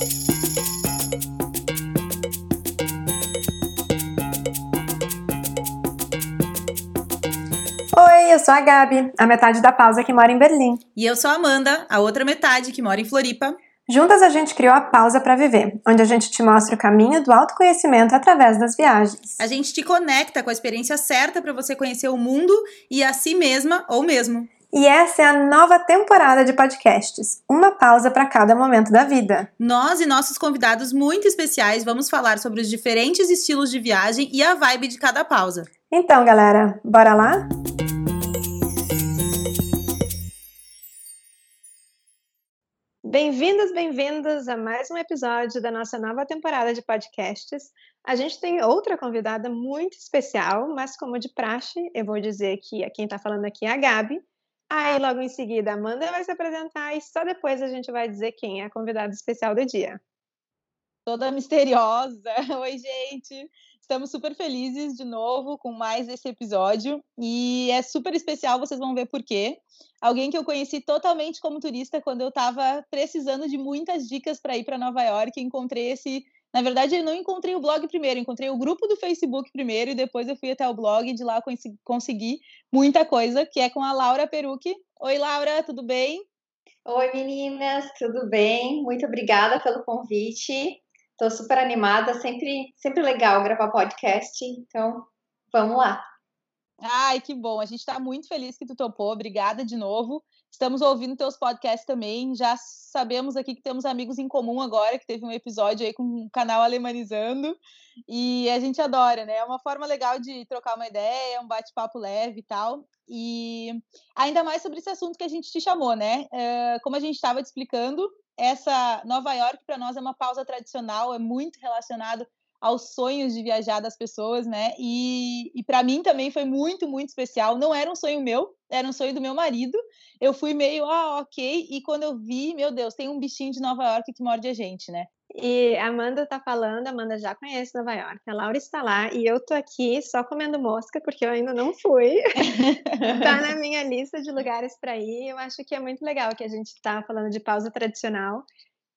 Oi, eu sou a Gabi, a metade da pausa que mora em Berlim. E eu sou a Amanda, a outra metade que mora em Floripa. Juntas a gente criou a Pausa para Viver, onde a gente te mostra o caminho do autoconhecimento através das viagens. A gente te conecta com a experiência certa para você conhecer o mundo e a si mesma ou mesmo. E essa é a nova temporada de podcasts, uma pausa para cada momento da vida. Nós e nossos convidados muito especiais vamos falar sobre os diferentes estilos de viagem e a vibe de cada pausa. Então, galera, bora lá? Bem-vindos, bem-vindos a mais um episódio da nossa nova temporada de podcasts. A gente tem outra convidada muito especial, mas como de praxe, eu vou dizer que quem está falando aqui é a Gabi. Aí, logo em seguida, a Amanda vai se apresentar e só depois a gente vai dizer quem é a convidada especial do dia. Toda misteriosa. Oi, gente! Estamos super felizes de novo com mais esse episódio e é super especial, vocês vão ver por quê. Alguém que eu conheci totalmente como turista quando eu estava precisando de muitas dicas para ir para Nova York, encontrei esse na verdade, eu não encontrei o blog primeiro, encontrei o grupo do Facebook primeiro e depois eu fui até o blog e de lá eu consegui muita coisa, que é com a Laura Perucchi. Oi, Laura, tudo bem? Oi, meninas, tudo bem? Muito obrigada pelo convite. Estou super animada, sempre, sempre legal gravar podcast, então vamos lá. Ai, que bom. A gente está muito feliz que tu topou. Obrigada de novo. Estamos ouvindo teus podcasts também. Já sabemos aqui que temos amigos em comum agora, que teve um episódio aí com o canal Alemanizando. E a gente adora, né? É uma forma legal de trocar uma ideia, um bate-papo leve e tal. E ainda mais sobre esse assunto que a gente te chamou, né? como a gente estava te explicando, essa Nova York para nós é uma pausa tradicional, é muito relacionado aos sonhos de viajar das pessoas, né? E, e para mim também foi muito, muito especial. Não era um sonho meu, era um sonho do meu marido. Eu fui meio, ah, ok. E quando eu vi, meu Deus, tem um bichinho de Nova York que morde a gente, né? E a Amanda tá falando, a Amanda já conhece Nova York, a Laura está lá e eu tô aqui só comendo mosca porque eu ainda não fui. tá na minha lista de lugares para ir. Eu acho que é muito legal que a gente tá falando de pausa tradicional,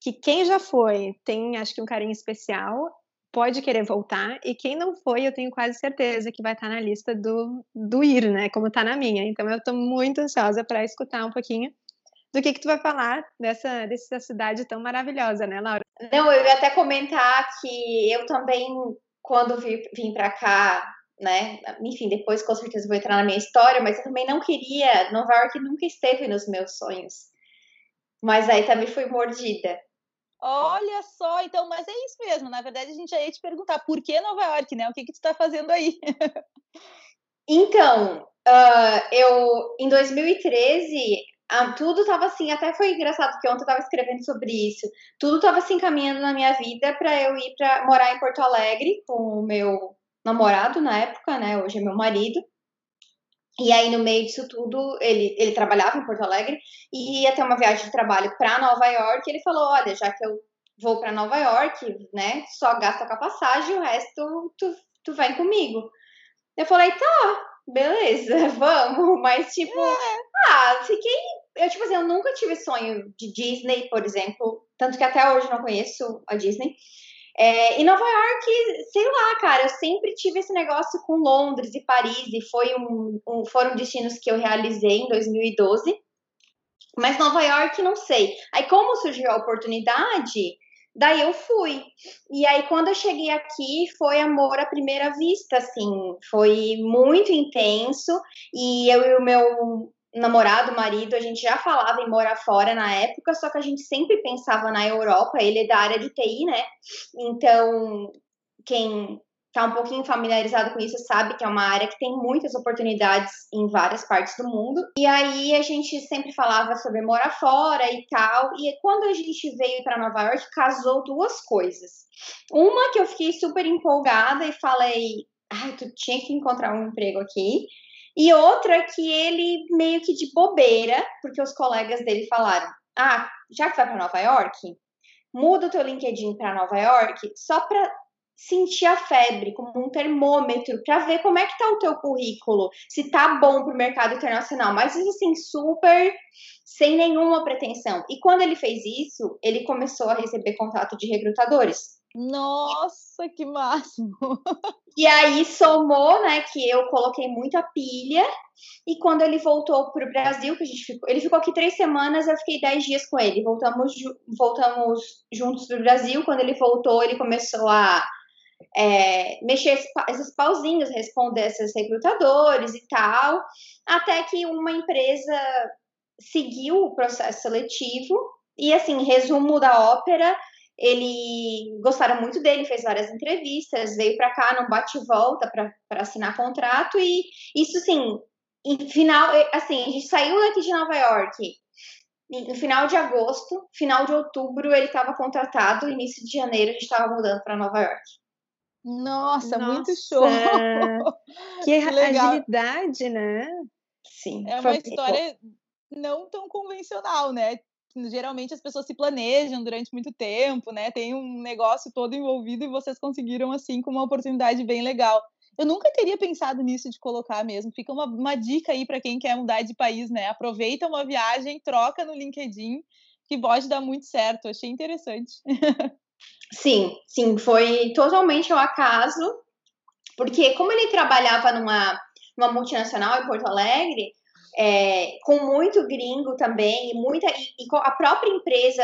que quem já foi tem, acho que um carinho especial pode querer voltar, e quem não foi, eu tenho quase certeza que vai estar na lista do, do ir, né? Como está na minha. Então eu estou muito ansiosa para escutar um pouquinho do que, que tu vai falar dessa, dessa cidade tão maravilhosa, né, Laura? Não, eu ia até comentar que eu também, quando vim, vim para cá, né, enfim, depois com certeza vou entrar na minha história, mas eu também não queria, Nova York nunca esteve nos meus sonhos. Mas aí também fui mordida. Olha só, então, mas é isso mesmo. Na verdade, a gente já ia te perguntar por que Nova York, né? O que que tu está fazendo aí? então, uh, eu em 2013 uh, tudo estava assim, até foi engraçado que ontem eu estava escrevendo sobre isso. Tudo estava assim caminhando na minha vida para eu ir para morar em Porto Alegre com o meu namorado na época, né? Hoje é meu marido. E aí, no meio disso tudo, ele, ele trabalhava em Porto Alegre e ia ter uma viagem de trabalho para Nova York. E ele falou: Olha, já que eu vou para Nova York, né, só gasta com a passagem, o resto tu, tu vem comigo. Eu falei: Tá, beleza, vamos. Mas, tipo, é. ah, fiquei. Eu, tipo assim, eu nunca tive sonho de Disney, por exemplo. Tanto que até hoje não conheço a Disney. É, em Nova York, sei lá, cara, eu sempre tive esse negócio com Londres e Paris, e foi um, um, foram destinos que eu realizei em 2012. Mas Nova York, não sei. Aí, como surgiu a oportunidade, daí eu fui. E aí, quando eu cheguei aqui, foi amor à primeira vista, assim. Foi muito intenso. E eu e o meu namorado, marido, a gente já falava em morar fora na época, só que a gente sempre pensava na Europa, ele é da área de TI, né? Então, quem tá um pouquinho familiarizado com isso sabe que é uma área que tem muitas oportunidades em várias partes do mundo. E aí a gente sempre falava sobre morar fora e tal. E quando a gente veio para Nova York, casou duas coisas. Uma que eu fiquei super empolgada e falei, ai, tu tinha que encontrar um emprego aqui. E outra que ele meio que de bobeira, porque os colegas dele falaram: "Ah, já que vai para Nova York, muda o teu LinkedIn para Nova York, só para sentir a febre como um termômetro para ver como é que tá o teu currículo, se tá bom para o mercado internacional, mas assim super sem nenhuma pretensão. E quando ele fez isso, ele começou a receber contato de recrutadores. Nossa, que máximo! E aí somou, né, que eu coloquei muita pilha. E quando ele voltou para o Brasil, que a gente ficou, ele ficou aqui três semanas, eu fiquei dez dias com ele. Voltamos, voltamos juntos para o Brasil. Quando ele voltou, ele começou a é, mexer esses pauzinhos, responder esses recrutadores e tal, até que uma empresa seguiu o processo seletivo. E assim, resumo da ópera, ele gostaram muito dele, fez várias entrevistas, veio para cá não bate e volta para assinar contrato e isso assim, em final, assim, a gente saiu daqui de Nova York no final de agosto, final de outubro ele estava contratado, início de janeiro a gente estava mudando para Nova York. Nossa, Nossa, muito show! Que, que agilidade, né? Sim. É uma história não tão convencional, né? Geralmente as pessoas se planejam durante muito tempo, né? Tem um negócio todo envolvido e vocês conseguiram assim com uma oportunidade bem legal. Eu nunca teria pensado nisso de colocar mesmo. Fica uma, uma dica aí para quem quer mudar de país, né? Aproveita uma viagem, troca no LinkedIn, que pode dar muito certo. Achei interessante. Sim, sim, foi totalmente ao acaso, porque como ele trabalhava numa, numa multinacional em Porto Alegre, é, com muito gringo também, e muita e, e a própria empresa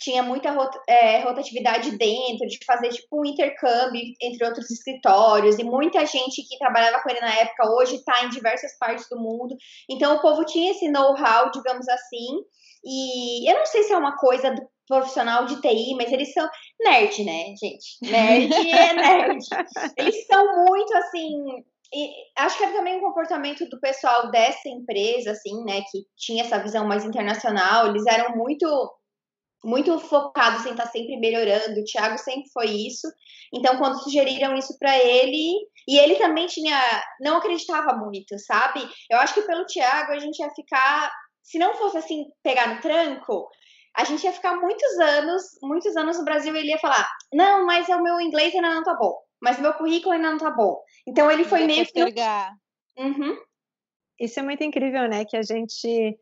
tinha muita rot, é, rotatividade dentro, de fazer tipo um intercâmbio entre outros escritórios, e muita gente que trabalhava com ele na época hoje está em diversas partes do mundo. Então o povo tinha esse know-how, digamos assim. E eu não sei se é uma coisa do profissional de TI, mas eles são nerd, né, gente? Nerd é nerd. Eles são muito assim e acho que era também um comportamento do pessoal dessa empresa, assim, né, que tinha essa visão mais internacional. Eles eram muito, muito focados em estar sempre melhorando. O Thiago sempre foi isso. Então, quando sugeriram isso para ele, e ele também tinha, não acreditava muito, sabe? Eu acho que pelo Thiago a gente ia ficar, se não fosse assim pegar no tranco, a gente ia ficar muitos anos, muitos anos no Brasil. E ele ia falar, não, mas o meu inglês ainda não tá bom mas meu currículo ainda não tá bom. Então ele foi meio que. Uhum. Isso é muito incrível, né? Que a gente.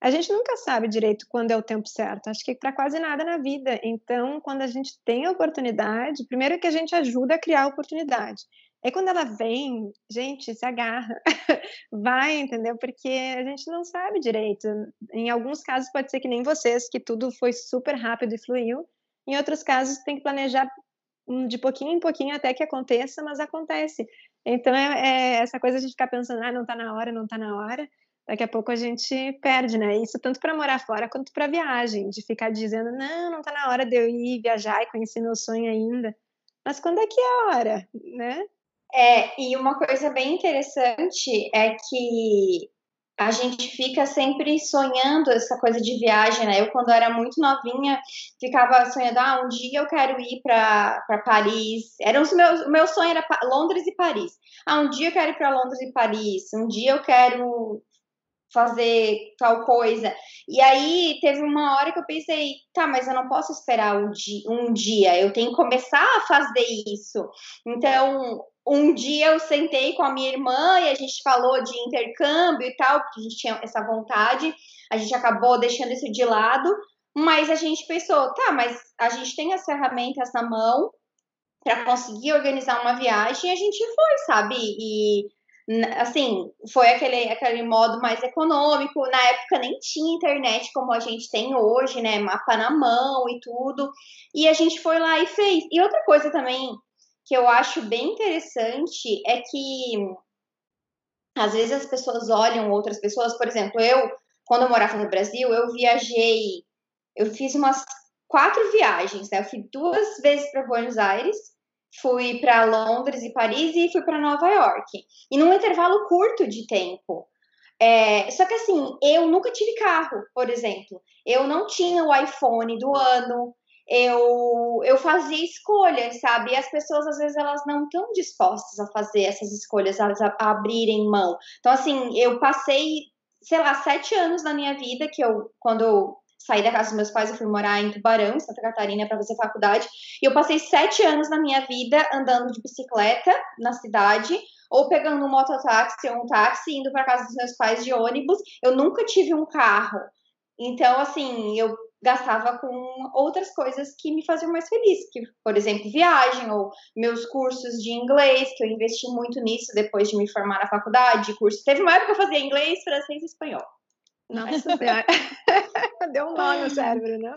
A gente nunca sabe direito quando é o tempo certo. Acho que para quase nada na vida. Então, quando a gente tem a oportunidade, primeiro que a gente ajuda a criar a oportunidade. É quando ela vem, gente, se agarra, vai, entendeu? Porque a gente não sabe direito. Em alguns casos pode ser que nem vocês, que tudo foi super rápido e fluiu. Em outros casos tem que planejar de pouquinho em pouquinho até que aconteça, mas acontece. Então é, é essa coisa de ficar pensando, ah, não está na hora, não está na hora. Daqui a pouco a gente perde, né? Isso tanto para morar fora quanto para viagem, de ficar dizendo, não, não está na hora de eu ir viajar e conhecer meu sonho ainda. Mas quando é que é a hora, né? É, e uma coisa bem interessante é que a gente fica sempre sonhando essa coisa de viagem, né? Eu, quando era muito novinha, ficava sonhando, ah, um dia eu quero ir para Paris. Era os meus, o meu sonho era Londres e Paris. Ah, um dia eu quero ir para Londres e Paris. Um dia eu quero fazer tal coisa. E aí teve uma hora que eu pensei, tá, mas eu não posso esperar um dia, um dia, eu tenho que começar a fazer isso. Então, um dia eu sentei com a minha irmã e a gente falou de intercâmbio e tal, porque a gente tinha essa vontade, a gente acabou deixando isso de lado, mas a gente pensou, tá, mas a gente tem as ferramentas na mão para conseguir organizar uma viagem e a gente foi, sabe? E assim, foi aquele, aquele modo mais econômico. Na época nem tinha internet como a gente tem hoje, né? Mapa na mão e tudo. E a gente foi lá e fez. E outra coisa também que eu acho bem interessante é que às vezes as pessoas olham outras pessoas, por exemplo, eu, quando eu morava no Brasil, eu viajei, eu fiz umas quatro viagens, né? Eu fui duas vezes para Buenos Aires, fui para Londres e Paris e fui para Nova York. E num intervalo curto de tempo. É, só que assim, eu nunca tive carro, por exemplo. Eu não tinha o iPhone do ano, eu, eu fazia escolhas, sabe? E as pessoas, às vezes, elas não estão dispostas a fazer essas escolhas, a, a abrirem mão. Então, assim, eu passei, sei lá, sete anos na minha vida que eu, quando eu saí da casa dos meus pais, eu fui morar em Tubarão, em Santa Catarina, para fazer faculdade. E eu passei sete anos na minha vida andando de bicicleta na cidade, ou pegando um mototáxi ou um táxi, indo para casa dos meus pais de ônibus. Eu nunca tive um carro. Então, assim, eu gastava com outras coisas que me faziam mais feliz, que, por exemplo, viagem ou meus cursos de inglês, que eu investi muito nisso depois de me formar na faculdade, curso. Teve uma época que eu fazia inglês, francês e espanhol. Nossa Senhora. Deu um nó no cérebro, não?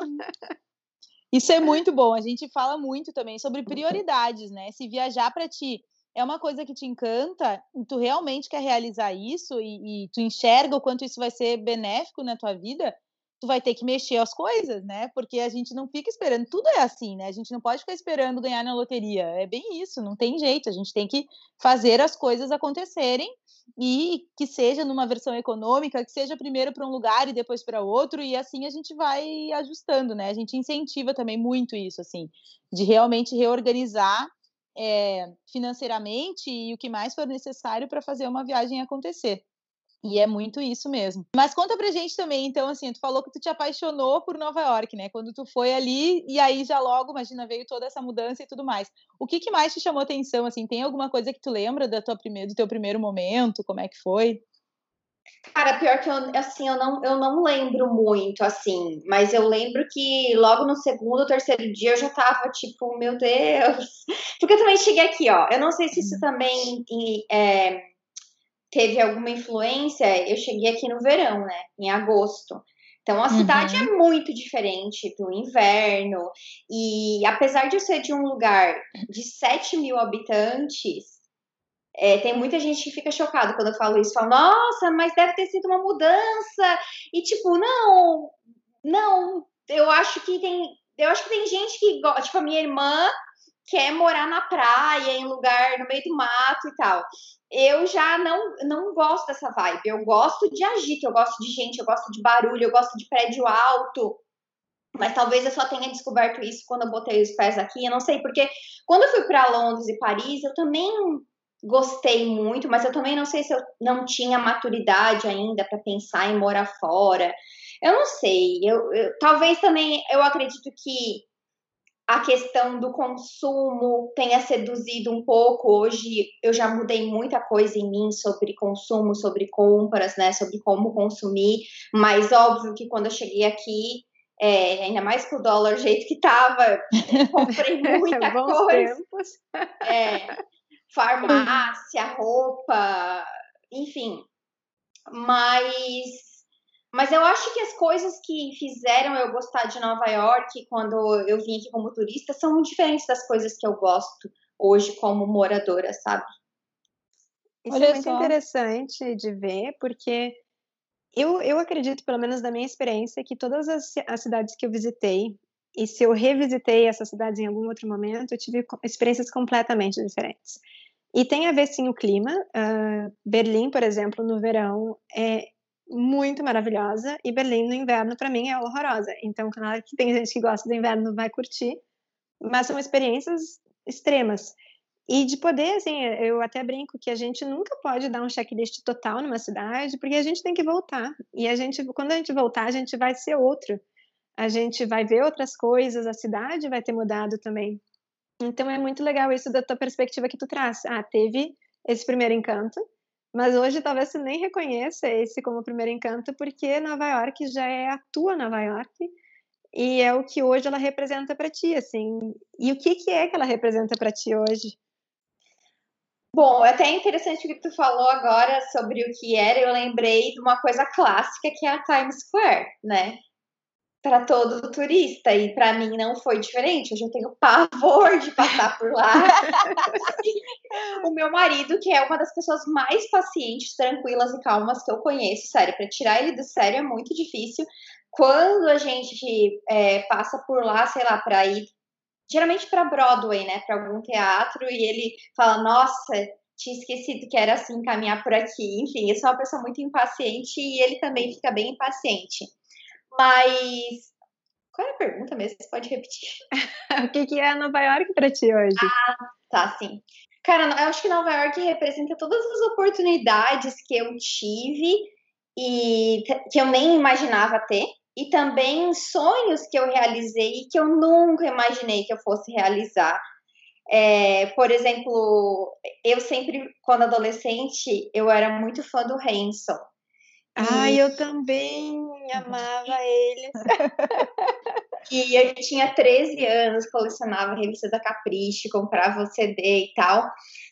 Isso é muito bom. A gente fala muito também sobre prioridades, né? Se viajar para ti é uma coisa que te encanta, e tu realmente quer realizar isso e, e tu enxerga o quanto isso vai ser benéfico na tua vida, tu vai ter que mexer as coisas, né? Porque a gente não fica esperando, tudo é assim, né? A gente não pode ficar esperando ganhar na loteria. É bem isso, não tem jeito. A gente tem que fazer as coisas acontecerem e que seja numa versão econômica, que seja primeiro para um lugar e depois para outro, e assim a gente vai ajustando, né? A gente incentiva também muito isso, assim, de realmente reorganizar é, financeiramente e o que mais for necessário para fazer uma viagem acontecer. E é muito isso mesmo. Mas conta pra gente também, então, assim, tu falou que tu te apaixonou por Nova York, né? Quando tu foi ali, e aí já logo, imagina, veio toda essa mudança e tudo mais. O que, que mais te chamou atenção, assim? Tem alguma coisa que tu lembra da tua primeira, do teu primeiro momento? Como é que foi? Cara, pior que eu, assim, eu não, eu não lembro muito, assim, mas eu lembro que logo no segundo ou terceiro dia eu já tava, tipo, meu Deus. Porque eu também cheguei aqui, ó. Eu não sei se isso uhum. também é, teve alguma influência, eu cheguei aqui no verão, né? Em agosto. Então a cidade é uhum. é muito diferente do inverno. E apesar de eu ser de um lugar de 7 mil habitantes, é, tem muita gente que fica chocada quando eu falo isso. Fala, nossa, mas deve ter sido uma mudança. E tipo, não, não. Eu acho que tem. Eu acho que tem gente que gosta. Tipo, a minha irmã quer morar na praia, em lugar no meio do mato e tal. Eu já não, não gosto dessa vibe. Eu gosto de agito, eu gosto de gente, eu gosto de barulho, eu gosto de prédio alto. Mas talvez eu só tenha descoberto isso quando eu botei os pés aqui. Eu não sei, porque quando eu fui para Londres e Paris, eu também gostei muito, mas eu também não sei se eu não tinha maturidade ainda para pensar em morar fora. Eu não sei. Eu, eu, talvez também eu acredito que a questão do consumo tenha seduzido um pouco. Hoje eu já mudei muita coisa em mim sobre consumo, sobre compras, né? Sobre como consumir. Mas óbvio que quando eu cheguei aqui, é, ainda mais com o dólar jeito que tava, comprei muita coisa. É, farmácia, roupa, enfim. Mas mas eu acho que as coisas que fizeram eu gostar de Nova York quando eu vim aqui como turista são muito diferentes das coisas que eu gosto hoje como moradora, sabe? Isso Olha é muito só. interessante de ver, porque eu, eu acredito, pelo menos da minha experiência, que todas as, as cidades que eu visitei, e se eu revisitei essas cidades em algum outro momento, eu tive experiências completamente diferentes. E tem a ver sim o clima. Uh, Berlim, por exemplo, no verão é muito maravilhosa e Berlim no inverno para mim é horrorosa. Então, claro que tem gente que gosta do inverno vai curtir, mas são experiências extremas. E de poder, assim, eu até brinco que a gente nunca pode dar um checklist total numa cidade, porque a gente tem que voltar. E a gente, quando a gente voltar, a gente vai ser outro. A gente vai ver outras coisas, a cidade vai ter mudado também. Então é muito legal isso da tua perspectiva que tu traz. Ah, teve esse primeiro encanto, mas hoje talvez você nem reconheça esse como primeiro encanto, porque Nova York já é a tua Nova York e é o que hoje ela representa para ti, assim. E o que que é que ela representa para ti hoje? Bom, é até interessante o que tu falou agora sobre o que era. Eu lembrei de uma coisa clássica que é a Times Square, né? Para todo turista e para mim não foi diferente. Hoje eu tenho pavor de passar por lá. o meu marido, que é uma das pessoas mais pacientes, tranquilas e calmas que eu conheço, sério, para tirar ele do sério é muito difícil. Quando a gente é, passa por lá, sei lá, para ir geralmente para Broadway, né, para algum teatro e ele fala: "Nossa, tinha esquecido que era assim caminhar por aqui". Enfim, eu sou uma pessoa muito impaciente e ele também fica bem impaciente. Mas. Qual é a pergunta mesmo? Você pode repetir? o que, que é Nova York para ti hoje? Ah, tá, sim. Cara, eu acho que Nova York representa todas as oportunidades que eu tive e que eu nem imaginava ter, e também sonhos que eu realizei que eu nunca imaginei que eu fosse realizar. É, por exemplo, eu sempre, quando adolescente, eu era muito fã do Hanson. Ah, eu também amava eles. e eu tinha 13 anos, colecionava revista da Capricho, comprava o CD e tal.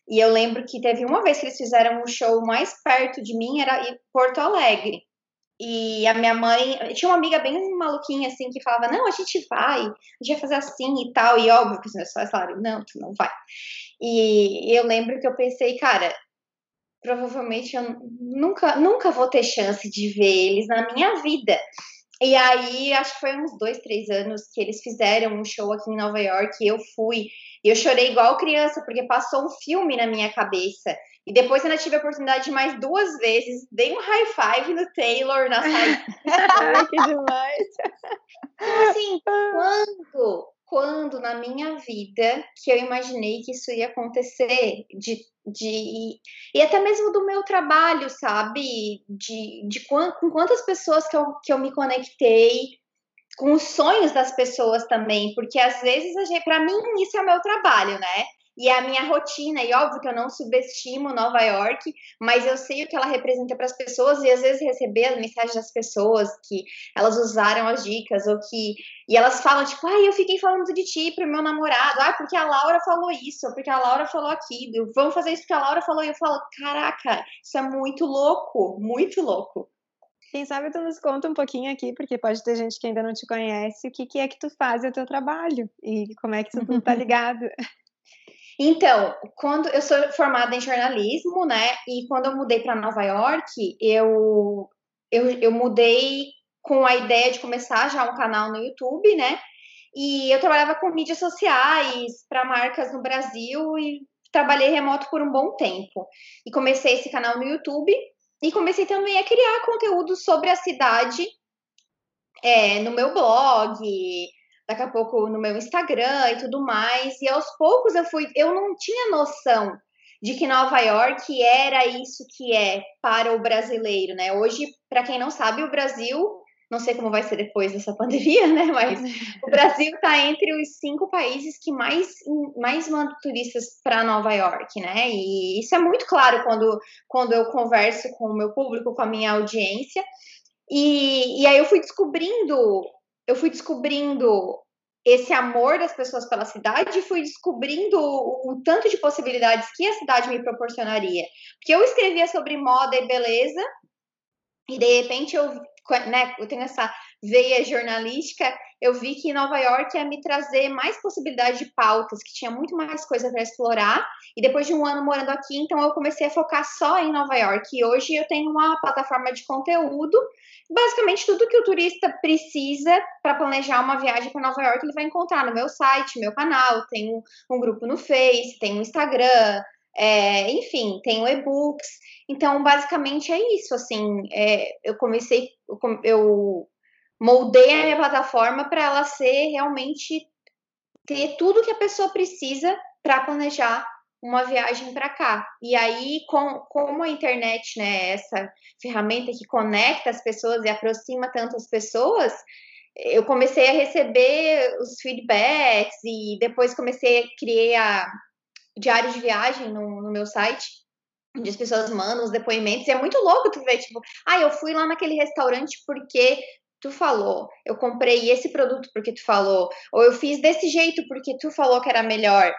E eu lembro que teve uma vez que eles fizeram um show mais perto de mim, era em Porto Alegre. E a minha mãe, tinha uma amiga bem maluquinha assim que falava: "Não, a gente vai, a gente vai fazer assim e tal". E óbvio que os meus pais falaram: "Não, tu não vai". E eu lembro que eu pensei, cara, provavelmente eu nunca, nunca vou ter chance de ver eles na minha vida. E aí, acho que foi uns dois, três anos que eles fizeram um show aqui em Nova York e eu fui. E eu chorei igual criança, porque passou um filme na minha cabeça. E depois ainda tive a oportunidade de mais duas vezes. Dei um high five no Taylor na saída. Ai, que demais! Então, assim, quando quando na minha vida que eu imaginei que isso ia acontecer, de, de e até mesmo do meu trabalho, sabe? De, de com quantas pessoas que eu, que eu me conectei, com os sonhos das pessoas também, porque às vezes, para mim, isso é o meu trabalho, né? E é a minha rotina. E óbvio que eu não subestimo Nova York, mas eu sei o que ela representa para as pessoas e às vezes receber as mensagens das pessoas que elas usaram as dicas ou que e elas falam tipo, ai, eu fiquei falando de ti pro meu namorado, ah, porque a Laura falou isso, porque a Laura falou aquilo, vamos fazer isso porque a Laura falou e eu falo, caraca, isso é muito louco, muito louco. Quem sabe tu nos conta um pouquinho aqui, porque pode ter gente que ainda não te conhece, o que, que é que tu faz é o teu trabalho e como é que tu tá ligado. Então, quando eu sou formada em jornalismo, né? E quando eu mudei para Nova York, eu, eu, eu mudei com a ideia de começar já um canal no YouTube, né? E eu trabalhava com mídias sociais para marcas no Brasil e trabalhei remoto por um bom tempo. E comecei esse canal no YouTube e comecei também a criar conteúdo sobre a cidade é, no meu blog, daqui a pouco no meu Instagram e tudo mais. E aos poucos eu fui, eu não tinha noção de que Nova York era isso que é para o brasileiro, né? Hoje, para quem não sabe, o Brasil, não sei como vai ser depois dessa pandemia, né? Mas o Brasil está entre os cinco países que mais, mais mandam turistas para Nova York, né? E isso é muito claro quando, quando eu converso com o meu público, com a minha audiência. E, e aí eu fui descobrindo eu fui descobrindo esse amor das pessoas pela cidade e fui descobrindo o, o, tanto de possibilidades que a cidade me proporcionaria. Porque eu escrevia sobre moda e beleza, e de repente eu, né, eu tenho essa veia jornalística, eu vi que Nova York ia me trazer mais possibilidade de pautas, que tinha muito mais coisa para explorar. E depois de um ano morando aqui, então eu comecei a focar só em Nova York. E hoje eu tenho uma plataforma de conteúdo. Basicamente, tudo que o turista precisa para planejar uma viagem para Nova York, ele vai encontrar no meu site, meu canal. Tem um, grupo no Face, tem um Instagram, é, enfim, tem e-books. Então, basicamente é isso. Assim, é, eu comecei, eu moldei a minha plataforma para ela ser realmente ter tudo que a pessoa precisa para planejar uma viagem para cá. E aí, com, como a internet, né, essa ferramenta que conecta as pessoas e aproxima tantas pessoas, eu comecei a receber os feedbacks e depois comecei a criar diário de viagem no, no meu site, onde as pessoas mandam os depoimentos. E é muito louco tu ver, tipo, ah, eu fui lá naquele restaurante porque tu falou, eu comprei esse produto porque tu falou, ou eu fiz desse jeito porque tu falou que era melhor.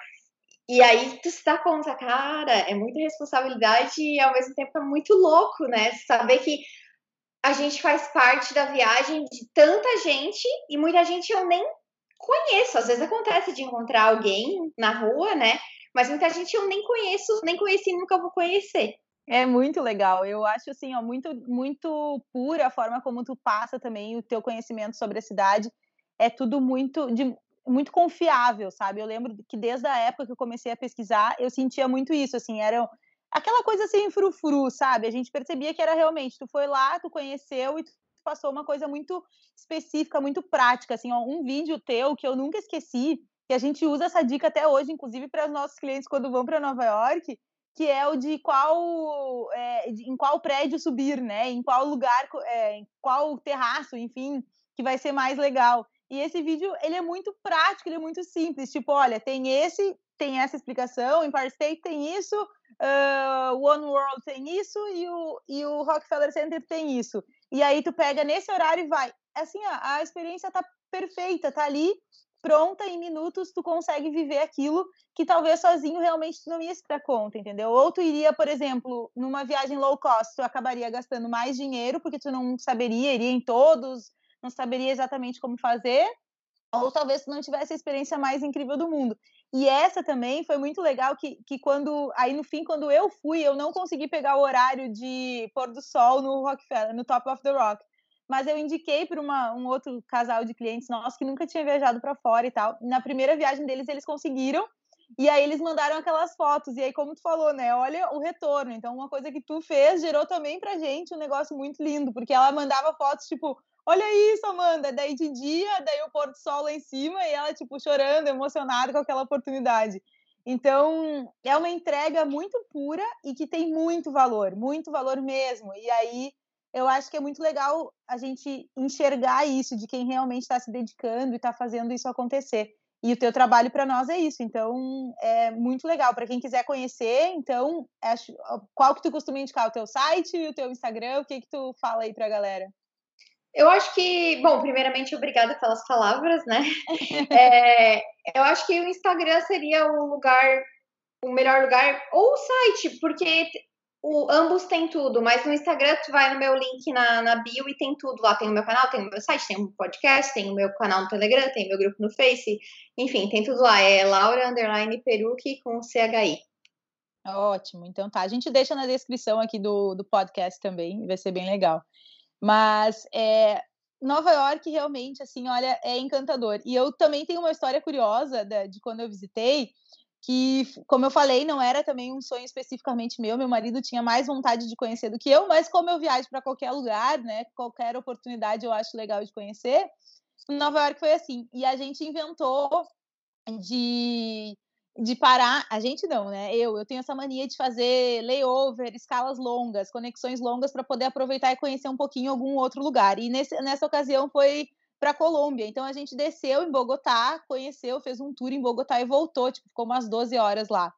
E aí tu se dá conta, cara, é muita responsabilidade e ao mesmo tempo é muito louco, né? Saber que a gente faz parte da viagem de tanta gente e muita gente eu nem conheço. Às vezes acontece de encontrar alguém na rua, né? Mas muita gente eu nem conheço, nem conheci, nunca vou conhecer. É muito legal. Eu acho assim, ó, muito muito pura a forma como tu passa também o teu conhecimento sobre a cidade. É tudo muito de, muito confiável, sabe? Eu lembro que desde a época que eu comecei a pesquisar, eu sentia muito isso, assim, era aquela coisa assim frufru, sabe? A gente percebia que era realmente, tu foi lá, tu conheceu e tu passou uma coisa muito específica, muito prática, assim, ó, um vídeo teu que eu nunca esqueci, que a gente usa essa dica até hoje, inclusive para os nossos clientes quando vão para Nova York, que é o de qual é, em qual prédio subir, né? Em qual lugar, é, em qual terraço, enfim, que vai ser mais legal. E esse vídeo, ele é muito prático, ele é muito simples. Tipo, olha, tem esse, tem essa explicação, Empire State tem isso, uh, One World tem isso e o, e o Rockefeller Center tem isso. E aí tu pega nesse horário e vai. Assim, a, a experiência tá perfeita, tá ali, pronta, em minutos tu consegue viver aquilo que talvez sozinho realmente tu não ia se dar conta, entendeu? Ou tu iria, por exemplo, numa viagem low cost, tu acabaria gastando mais dinheiro porque tu não saberia, iria em todos, não saberia exatamente como fazer, ou talvez tu não tivesse a experiência mais incrível do mundo. E essa também foi muito legal que, que quando aí no fim quando eu fui, eu não consegui pegar o horário de pôr do sol no Rockefeller, no Top of the Rock. Mas eu indiquei para um outro casal de clientes nossos que nunca tinha viajado para fora e tal. Na primeira viagem deles eles conseguiram e aí eles mandaram aquelas fotos. E aí, como tu falou, né? Olha o retorno. Então, uma coisa que tu fez gerou também pra gente um negócio muito lindo, porque ela mandava fotos, tipo, olha isso, Amanda. Daí de dia, daí o pôr do sol lá em cima, e ela, tipo, chorando, emocionada com aquela oportunidade. Então, é uma entrega muito pura e que tem muito valor, muito valor mesmo. E aí, eu acho que é muito legal a gente enxergar isso de quem realmente está se dedicando e está fazendo isso acontecer. E o teu trabalho para nós é isso, então é muito legal para quem quiser conhecer. Então, acho, qual que tu costuma indicar o teu site, o teu Instagram, o que que tu fala aí para a galera? Eu acho que, bom, primeiramente, obrigada pelas palavras, né? é, eu acho que o Instagram seria o lugar, o melhor lugar, ou o site, porque o, ambos têm tudo, mas no Instagram tu vai no meu link na, na bio e tem tudo lá. Tem o meu canal, tem o meu site, tem um podcast, tem o meu canal no Telegram, tem o meu grupo no Face, enfim, tem tudo lá. É Laura Underline Peruque com CHI. Ótimo, então tá. A gente deixa na descrição aqui do, do podcast também, vai ser bem legal. Mas é, Nova York realmente, assim, olha, é encantador. E eu também tenho uma história curiosa de, de quando eu visitei, que, como eu falei, não era também um sonho especificamente meu. Meu marido tinha mais vontade de conhecer do que eu, mas como eu viajo para qualquer lugar, né, qualquer oportunidade eu acho legal de conhecer. Nova York foi assim. E a gente inventou de de parar, a gente não, né? Eu, eu tenho essa mania de fazer layover, escalas longas, conexões longas para poder aproveitar e conhecer um pouquinho algum outro lugar. E nesse, nessa ocasião foi para Colômbia. Então a gente desceu em Bogotá, conheceu, fez um tour em Bogotá e voltou, tipo, ficou umas 12 horas lá.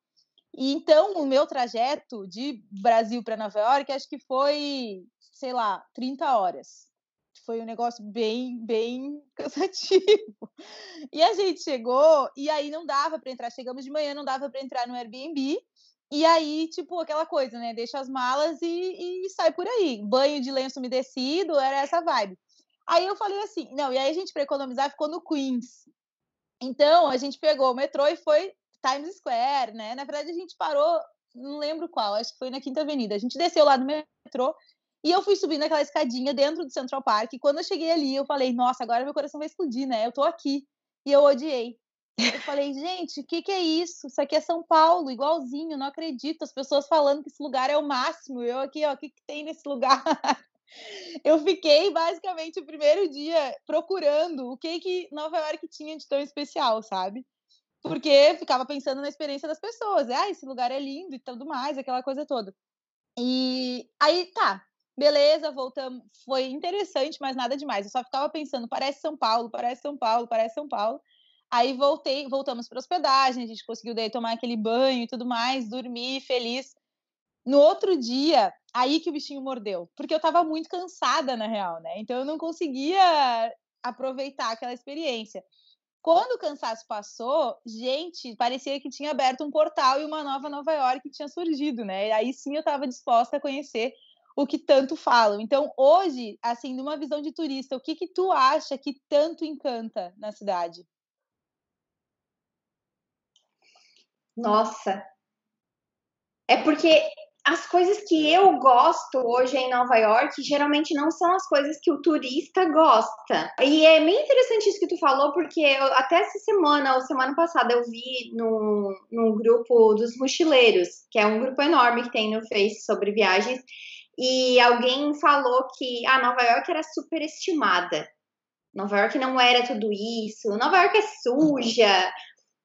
E então o meu trajeto de Brasil para Nova York, acho que foi, sei lá, 30 horas. Foi um negócio bem, bem cansativo. E a gente chegou e aí não dava para entrar. Chegamos de manhã, não dava para entrar no Airbnb. E aí, tipo, aquela coisa, né? Deixa as malas e, e sai por aí. Banho de lenço umedecido, era essa vibe. Aí eu falei assim, não, e aí a gente, para economizar, ficou no Queens. Então, a gente pegou o metrô e foi Times Square, né? Na verdade, a gente parou, não lembro qual, acho que foi na Quinta Avenida. A gente desceu lá no metrô e eu fui subindo aquela escadinha dentro do Central Park. E quando eu cheguei ali, eu falei, nossa, agora meu coração vai explodir, né? Eu tô aqui. E eu odiei. Eu falei, gente, o que, que é isso? Isso aqui é São Paulo, igualzinho, não acredito. As pessoas falando que esse lugar é o máximo. Eu aqui, ó, o que, que tem nesse lugar? eu fiquei basicamente o primeiro dia procurando o que que Nova York tinha de tão especial, sabe? Porque ficava pensando na experiência das pessoas. Ah, esse lugar é lindo e tudo mais, aquela coisa toda. E aí tá, beleza, voltamos. Foi interessante, mas nada demais. Eu só ficava pensando, parece São Paulo, parece São Paulo, parece São Paulo. Aí voltei, voltamos para hospedagem, a gente conseguiu daí tomar aquele banho e tudo mais, dormir feliz. No outro dia, aí que o bichinho mordeu, porque eu estava muito cansada na real, né? Então eu não conseguia aproveitar aquela experiência. Quando o cansaço passou, gente, parecia que tinha aberto um portal e uma nova Nova York tinha surgido, né? E aí sim eu estava disposta a conhecer o que tanto falam. Então, hoje, assim, numa visão de turista, o que que tu acha que tanto encanta na cidade? Nossa. É porque as coisas que eu gosto hoje em Nova York geralmente não são as coisas que o turista gosta. E é bem interessante isso que tu falou, porque eu, até essa semana, ou semana passada, eu vi no, no grupo dos mochileiros, que é um grupo enorme que tem no Face sobre viagens, e alguém falou que a ah, Nova York era superestimada. Nova York não era tudo isso, Nova York é suja.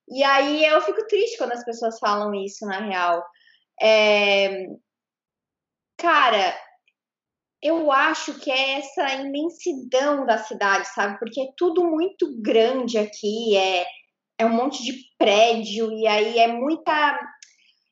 E aí eu fico triste quando as pessoas falam isso, na real. É... Cara, eu acho que é essa imensidão da cidade, sabe? Porque é tudo muito grande aqui, é, é um monte de prédio, e aí é muita,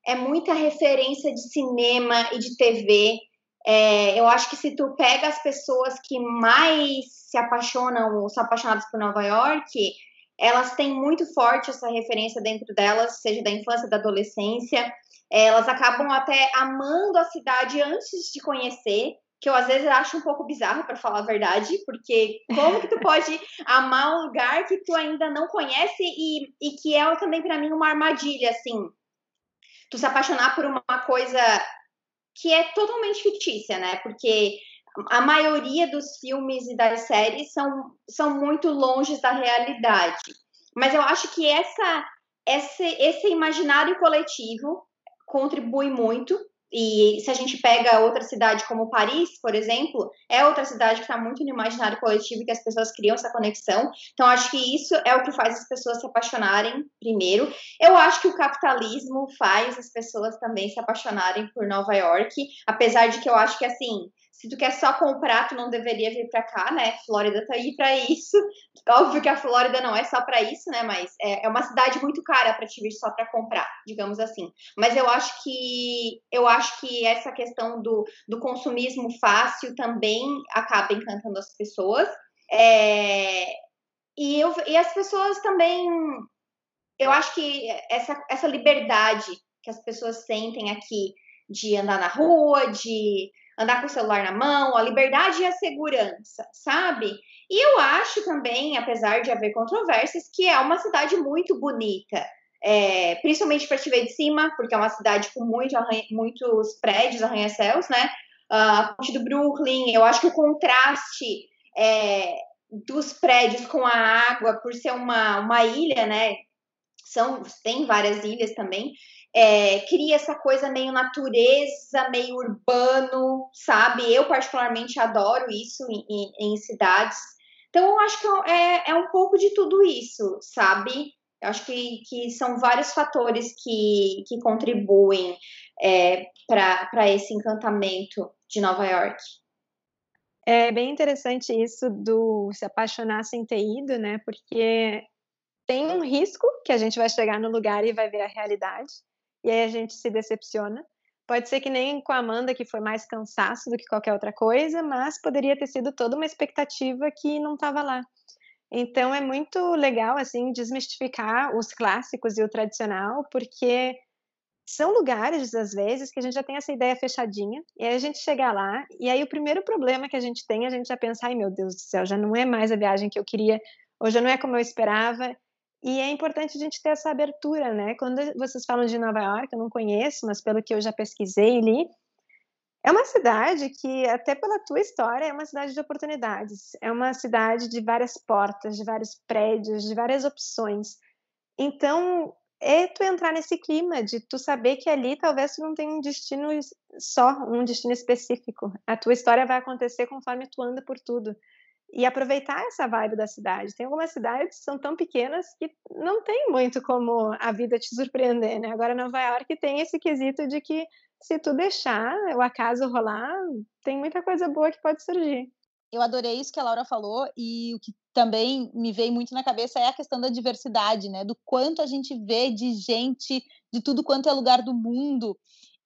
é muita referência de cinema e de TV. É, eu acho que se tu pega as pessoas que mais se apaixonam ou são apaixonadas por Nova York, elas têm muito forte essa referência dentro delas, seja da infância, da adolescência. Elas acabam até amando a cidade antes de conhecer que eu às vezes acho um pouco bizarro para falar a verdade, porque como que tu pode amar um lugar que tu ainda não conhece e, e que é também para mim uma armadilha, assim, tu se apaixonar por uma coisa que é totalmente fictícia, né? Porque a maioria dos filmes e das séries são, são muito longe da realidade. Mas eu acho que essa, esse, esse imaginário coletivo contribui muito e se a gente pega outra cidade como Paris, por exemplo, é outra cidade que está muito no imaginário coletivo e que as pessoas criam essa conexão. Então, acho que isso é o que faz as pessoas se apaixonarem primeiro. Eu acho que o capitalismo faz as pessoas também se apaixonarem por Nova York, apesar de que eu acho que, assim, se tu quer só comprar, tu não deveria vir para cá, né? Flórida tá aí para isso. Óbvio que a Flórida não é só para isso, né? Mas é, é, uma cidade muito cara para te vir só para comprar, digamos assim. Mas eu acho que eu acho que essa questão do, do consumismo fácil também acaba encantando as pessoas. É, e, eu, e as pessoas também, eu acho que essa, essa liberdade que as pessoas sentem aqui de andar na rua, de andar com o celular na mão, a liberdade e a segurança, sabe? E eu acho também, apesar de haver controvérsias, que é uma cidade muito bonita. É, principalmente para te ver de cima, porque é uma cidade com muito arranha, muitos prédios, arranha-céus, né? A ponte do Brooklyn, eu acho que o contraste é, dos prédios com a água, por ser uma, uma ilha, né? São, tem várias ilhas também, é, cria essa coisa meio natureza, meio urbano, sabe? Eu particularmente adoro isso em, em, em cidades. Então, eu acho que é, é um pouco de tudo isso, sabe? Eu acho que, que são vários fatores que, que contribuem é, para esse encantamento de Nova York. É bem interessante isso do se apaixonar sem ter ido, né? Porque tem um risco que a gente vai chegar no lugar e vai ver a realidade e aí a gente se decepciona. Pode ser que nem com a Amanda, que foi mais cansaço do que qualquer outra coisa, mas poderia ter sido toda uma expectativa que não estava lá. Então é muito legal assim desmistificar os clássicos e o tradicional, porque são lugares às vezes que a gente já tem essa ideia fechadinha, e aí a gente chega lá, e aí o primeiro problema que a gente tem, a gente já pensa, ai meu Deus do céu, já não é mais a viagem que eu queria, ou já não é como eu esperava, e é importante a gente ter essa abertura, né? Quando vocês falam de Nova York, eu não conheço, mas pelo que eu já pesquisei e li, é uma cidade que, até pela tua história, é uma cidade de oportunidades. É uma cidade de várias portas, de vários prédios, de várias opções. Então, é tu entrar nesse clima de tu saber que ali talvez tu não tenha um destino só, um destino específico. A tua história vai acontecer conforme tu anda por tudo e aproveitar essa vibe da cidade. Tem algumas cidades que são tão pequenas que não tem muito como a vida te surpreender, né? Agora Nova York tem esse quesito de que se tu deixar o acaso rolar, tem muita coisa boa que pode surgir. Eu adorei isso que a Laura falou e o que também me veio muito na cabeça é a questão da diversidade, né? Do quanto a gente vê de gente de tudo quanto é lugar do mundo.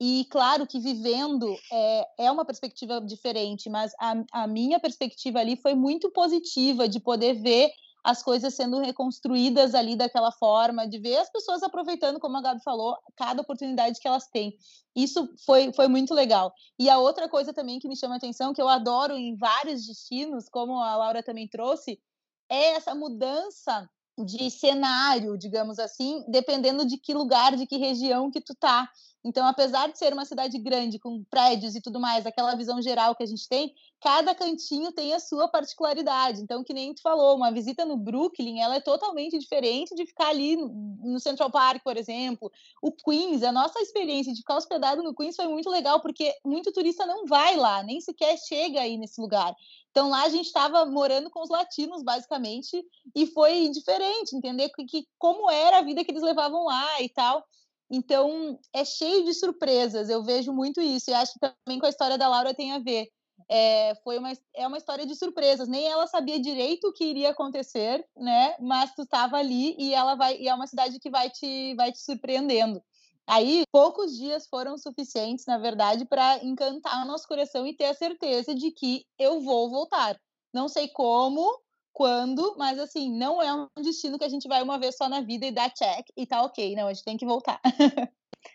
E claro que vivendo é, é uma perspectiva diferente, mas a, a minha perspectiva ali foi muito positiva de poder ver as coisas sendo reconstruídas ali daquela forma, de ver as pessoas aproveitando, como a Gabi falou, cada oportunidade que elas têm. Isso foi, foi muito legal. E a outra coisa também que me chama a atenção, que eu adoro em vários destinos, como a Laura também trouxe, é essa mudança de cenário, digamos assim, dependendo de que lugar, de que região que tu tá. Então, apesar de ser uma cidade grande, com prédios e tudo mais, aquela visão geral que a gente tem, cada cantinho tem a sua particularidade. Então, que nem tu falou, uma visita no Brooklyn, ela é totalmente diferente de ficar ali no Central Park, por exemplo. O Queens, a nossa experiência de ficar hospedado no Queens foi muito legal, porque muito turista não vai lá, nem sequer chega aí nesse lugar. Então, lá a gente estava morando com os latinos, basicamente, e foi diferente, entender que, que como era a vida que eles levavam lá e tal. Então, é cheio de surpresas, eu vejo muito isso, e acho que também com a história da Laura tem a ver. é, foi uma, é uma história de surpresas. Nem ela sabia direito o que iria acontecer, né? Mas tu estava ali e ela vai e é uma cidade que vai te vai te surpreendendo. Aí, poucos dias foram suficientes, na verdade, para encantar o nosso coração e ter a certeza de que eu vou voltar. Não sei como, quando, mas assim, não é um destino que a gente vai uma vez só na vida e dá check e tá ok. Não, a gente tem que voltar.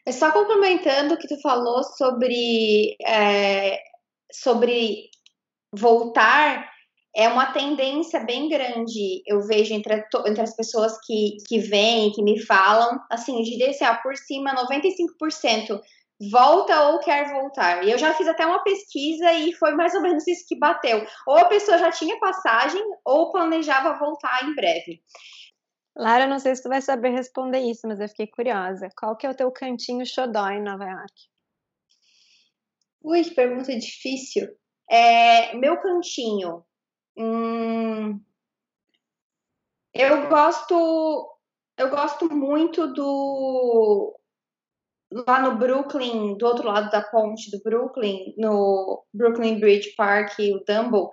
É só complementando o que tu falou sobre, é, sobre voltar, é uma tendência bem grande, eu vejo entre, entre as pessoas que, que vêm, que me falam, assim, eu diria assim, ah, por cima, 95% volta ou quer voltar. E eu já fiz até uma pesquisa e foi mais ou menos isso que bateu. Ou a pessoa já tinha passagem ou planejava voltar em breve. Lara, não sei se tu vai saber responder isso, mas eu fiquei curiosa. Qual que é o teu cantinho xodó em Nova York? Ui, que pergunta difícil. É, meu cantinho. Hum, eu gosto eu gosto muito do lá no Brooklyn, do outro lado da ponte do Brooklyn, no Brooklyn Bridge Park, o Dumble,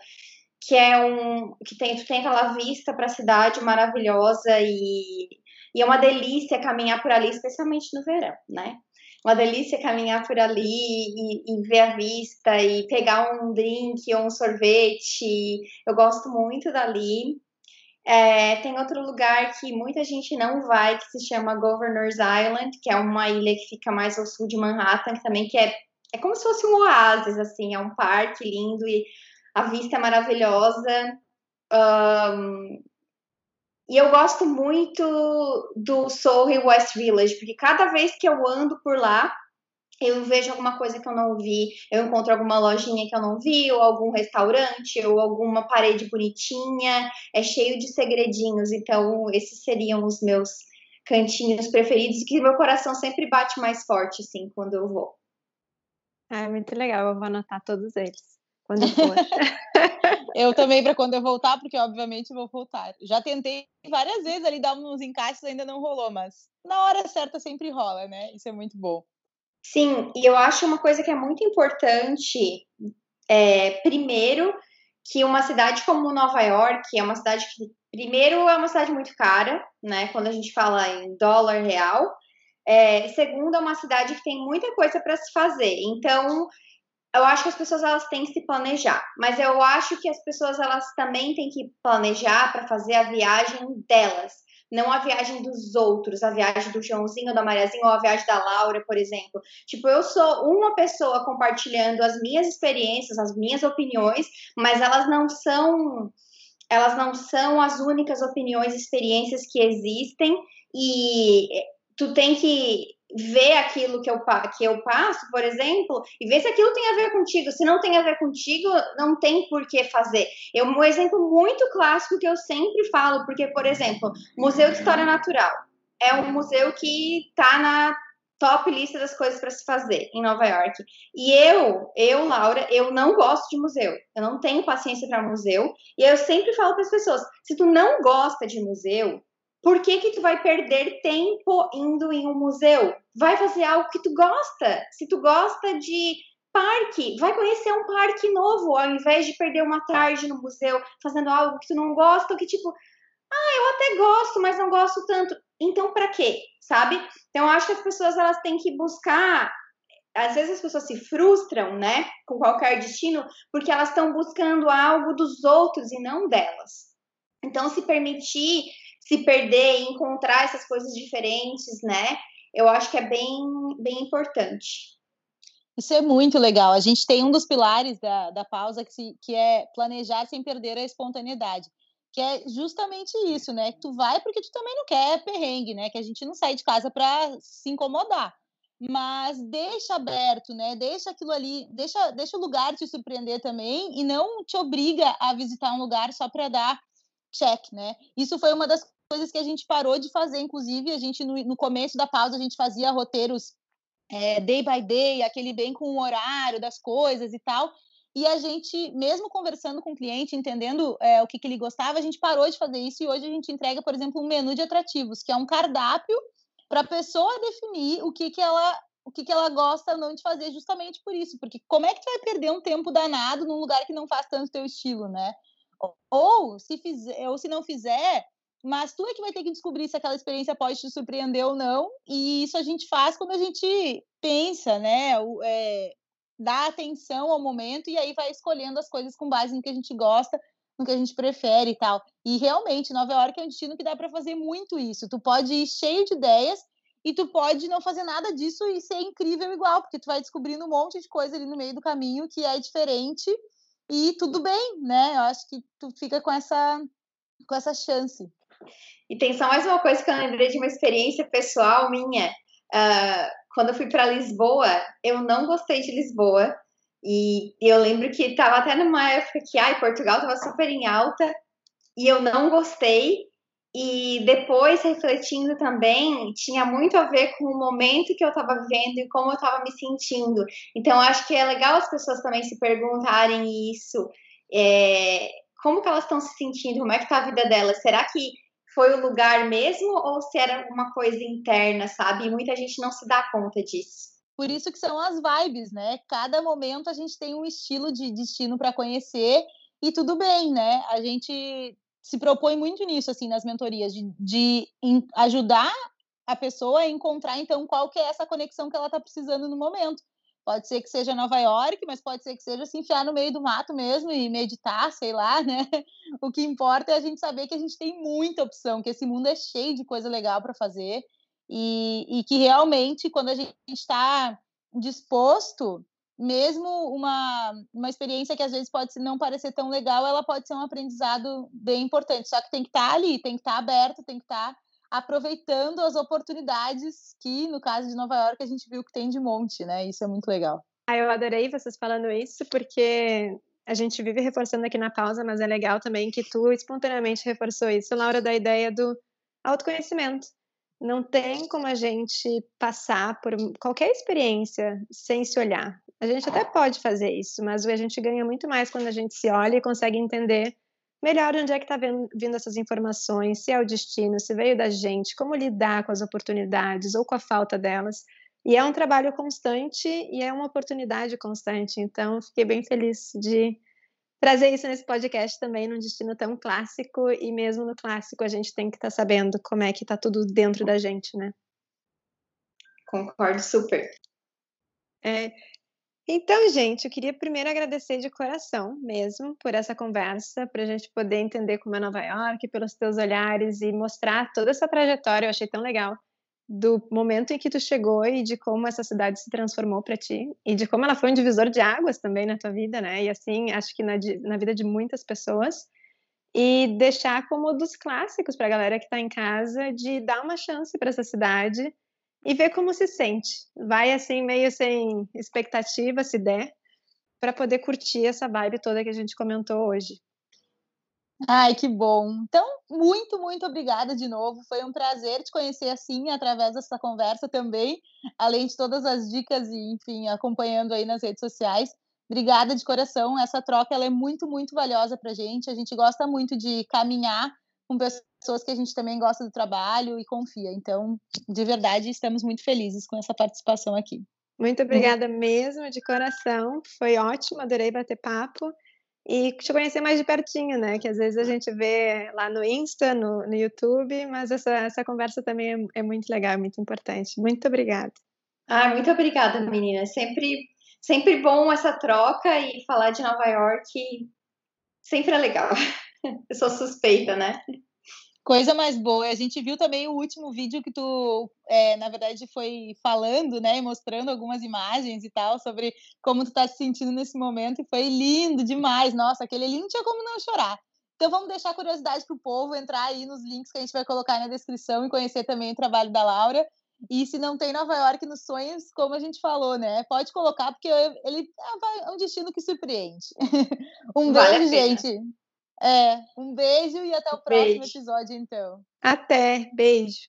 que é um que tem, tu tem aquela vista para a cidade maravilhosa e, e é uma delícia caminhar por ali, especialmente no verão, né? Uma delícia caminhar por ali e, e ver a vista e pegar um drink ou um sorvete. Eu gosto muito dali. É, tem outro lugar que muita gente não vai, que se chama Governor's Island, que é uma ilha que fica mais ao sul de Manhattan, que também que é, é como se fosse um oásis, assim, é um parque lindo e a vista é maravilhosa. Um, e eu gosto muito do Soho West Village, porque cada vez que eu ando por lá, eu vejo alguma coisa que eu não vi, eu encontro alguma lojinha que eu não vi, ou algum restaurante, ou alguma parede bonitinha, é cheio de segredinhos. Então, esses seriam os meus cantinhos preferidos, que meu coração sempre bate mais forte, assim, quando eu vou. Ah, é muito legal, eu vou anotar todos eles, quando for. eu também, para quando eu voltar, porque obviamente vou voltar. Já tentei várias vezes ali dar uns encaixes, ainda não rolou, mas na hora certa sempre rola, né? Isso é muito bom. Sim, e eu acho uma coisa que é muito importante, é, primeiro, que uma cidade como Nova York é uma cidade que, primeiro, é uma cidade muito cara, né? Quando a gente fala em dólar real. É, segundo, é uma cidade que tem muita coisa para se fazer. Então, eu acho que as pessoas elas têm que se planejar, mas eu acho que as pessoas elas também têm que planejar para fazer a viagem delas não a viagem dos outros, a viagem do Joãozinho, da Mariazinha ou a viagem da Laura, por exemplo. Tipo, eu sou uma pessoa compartilhando as minhas experiências, as minhas opiniões, mas elas não são elas não são as únicas opiniões, experiências que existem e tu tem que ver aquilo que eu, que eu passo, por exemplo, e ver se aquilo tem a ver contigo. Se não tem a ver contigo, não tem por que fazer. É um exemplo muito clássico que eu sempre falo, porque, por exemplo, Museu de História Natural é um museu que está na top lista das coisas para se fazer em Nova York. E eu, eu, Laura, eu não gosto de museu. Eu não tenho paciência para museu. E eu sempre falo para as pessoas: se tu não gosta de museu, por que que tu vai perder tempo indo em um museu? Vai fazer algo que tu gosta. Se tu gosta de parque, vai conhecer um parque novo, ao invés de perder uma tarde no museu fazendo algo que tu não gosta, ou que tipo, ah, eu até gosto, mas não gosto tanto. Então, para quê? Sabe? Então, eu acho que as pessoas elas têm que buscar às vezes as pessoas se frustram, né, com qualquer destino, porque elas estão buscando algo dos outros e não delas. Então, se permitir se perder e encontrar essas coisas diferentes, né? Eu acho que é bem, bem importante. Isso é muito legal. A gente tem um dos pilares da, da pausa que, se, que é planejar sem perder a espontaneidade. Que é justamente isso, né? Que tu vai porque tu também não quer perrengue, né? Que a gente não sai de casa para se incomodar. Mas deixa aberto, né? Deixa aquilo ali, deixa, deixa o lugar te surpreender também e não te obriga a visitar um lugar só para dar check, né? Isso foi uma das coisas que a gente parou de fazer, inclusive, a gente, no, no começo da pausa, a gente fazia roteiros é, day by day, aquele bem com o horário das coisas e tal. E a gente, mesmo conversando com o cliente, entendendo é, o que, que ele gostava, a gente parou de fazer isso e hoje a gente entrega, por exemplo, um menu de atrativos, que é um cardápio para a pessoa definir o que, que ela o que, que ela gosta ou não de fazer justamente por isso. Porque como é que tu vai perder um tempo danado num lugar que não faz tanto teu estilo, né? Ou se fizer, ou se não fizer, mas tu é que vai ter que descobrir se aquela experiência pode te surpreender ou não. E isso a gente faz quando a gente pensa, né? É, dá atenção ao momento e aí vai escolhendo as coisas com base no que a gente gosta, no que a gente prefere e tal. E realmente, Nova York é um destino que dá para fazer muito isso. Tu pode ir cheio de ideias e tu pode não fazer nada disso e ser incrível igual, porque tu vai descobrindo um monte de coisa ali no meio do caminho que é diferente e tudo bem, né? Eu acho que tu fica com essa com essa chance. E tem só mais uma coisa que eu lembrei de uma experiência pessoal minha. Uh, quando eu fui para Lisboa, eu não gostei de Lisboa. E eu lembro que estava até numa época que ai, Portugal estava super em alta e eu não gostei. E depois, refletindo também, tinha muito a ver com o momento que eu estava vivendo e como eu estava me sentindo. Então, acho que é legal as pessoas também se perguntarem isso. É, como que elas estão se sentindo? Como é que está a vida delas? Será que foi o lugar mesmo ou se era alguma coisa interna, sabe? E muita gente não se dá conta disso. Por isso que são as vibes, né? Cada momento a gente tem um estilo de destino para conhecer e tudo bem, né? A gente se propõe muito nisso, assim, nas mentorias, de, de ajudar a pessoa a encontrar, então, qual que é essa conexão que ela está precisando no momento. Pode ser que seja Nova York, mas pode ser que seja se enfiar no meio do mato mesmo e meditar, sei lá, né? O que importa é a gente saber que a gente tem muita opção, que esse mundo é cheio de coisa legal para fazer e, e que realmente, quando a gente está disposto, mesmo uma, uma experiência que às vezes pode não parecer tão legal, ela pode ser um aprendizado bem importante. Só que tem que estar tá ali, tem que estar tá aberto, tem que estar tá aproveitando as oportunidades que, no caso de Nova York, a gente viu que tem de monte, né? Isso é muito legal. Ah, eu adorei vocês falando isso, porque a gente vive reforçando aqui na pausa, mas é legal também que tu espontaneamente reforçou isso, Laura, da ideia do autoconhecimento. Não tem como a gente passar por qualquer experiência sem se olhar. A gente até pode fazer isso, mas a gente ganha muito mais quando a gente se olha e consegue entender melhor onde é que está vindo essas informações, se é o destino, se veio da gente, como lidar com as oportunidades ou com a falta delas. E é um trabalho constante e é uma oportunidade constante. Então, fiquei bem feliz de trazer isso nesse podcast também, num destino tão clássico. E mesmo no clássico, a gente tem que estar tá sabendo como é que está tudo dentro da gente, né? Concordo super. É, então, gente, eu queria primeiro agradecer de coração mesmo por essa conversa, para a gente poder entender como é Nova York, pelos teus olhares e mostrar toda essa trajetória. Eu achei tão legal do momento em que tu chegou e de como essa cidade se transformou para ti e de como ela foi um divisor de águas também na tua vida, né? E assim, acho que na, na vida de muitas pessoas. E deixar como dos clássicos para a galera que está em casa de dar uma chance para essa cidade e ver como se sente. Vai assim, meio sem expectativa, se der, para poder curtir essa vibe toda que a gente comentou hoje. Ai, que bom. Então, muito, muito obrigada de novo. Foi um prazer te conhecer assim, através dessa conversa também, além de todas as dicas e, enfim, acompanhando aí nas redes sociais. Obrigada de coração. Essa troca ela é muito, muito valiosa para gente. A gente gosta muito de caminhar com pessoas que a gente também gosta do trabalho e confia. Então, de verdade, estamos muito felizes com essa participação aqui. Muito obrigada mesmo, de coração. Foi ótimo, adorei bater papo e te conhecer mais de pertinho, né? Que às vezes a gente vê lá no Insta, no, no YouTube, mas essa, essa conversa também é, é muito legal, é muito importante. Muito obrigada. Ah, muito obrigada, menina. Sempre, sempre bom essa troca e falar de Nova York sempre é legal. Eu sou suspeita, né? Coisa mais boa. A gente viu também o último vídeo que tu, é, na verdade, foi falando, né? Mostrando algumas imagens e tal sobre como tu tá se sentindo nesse momento. E foi lindo demais. Nossa, aquele ali não tinha como não chorar. Então vamos deixar curiosidade para o povo entrar aí nos links que a gente vai colocar na descrição e conhecer também o trabalho da Laura. E se não tem Nova York nos sonhos, como a gente falou, né? Pode colocar, porque ele é um destino que surpreende. um vale beijo, gente. É, um beijo e até o próximo beijo. episódio, então. Até, beijo.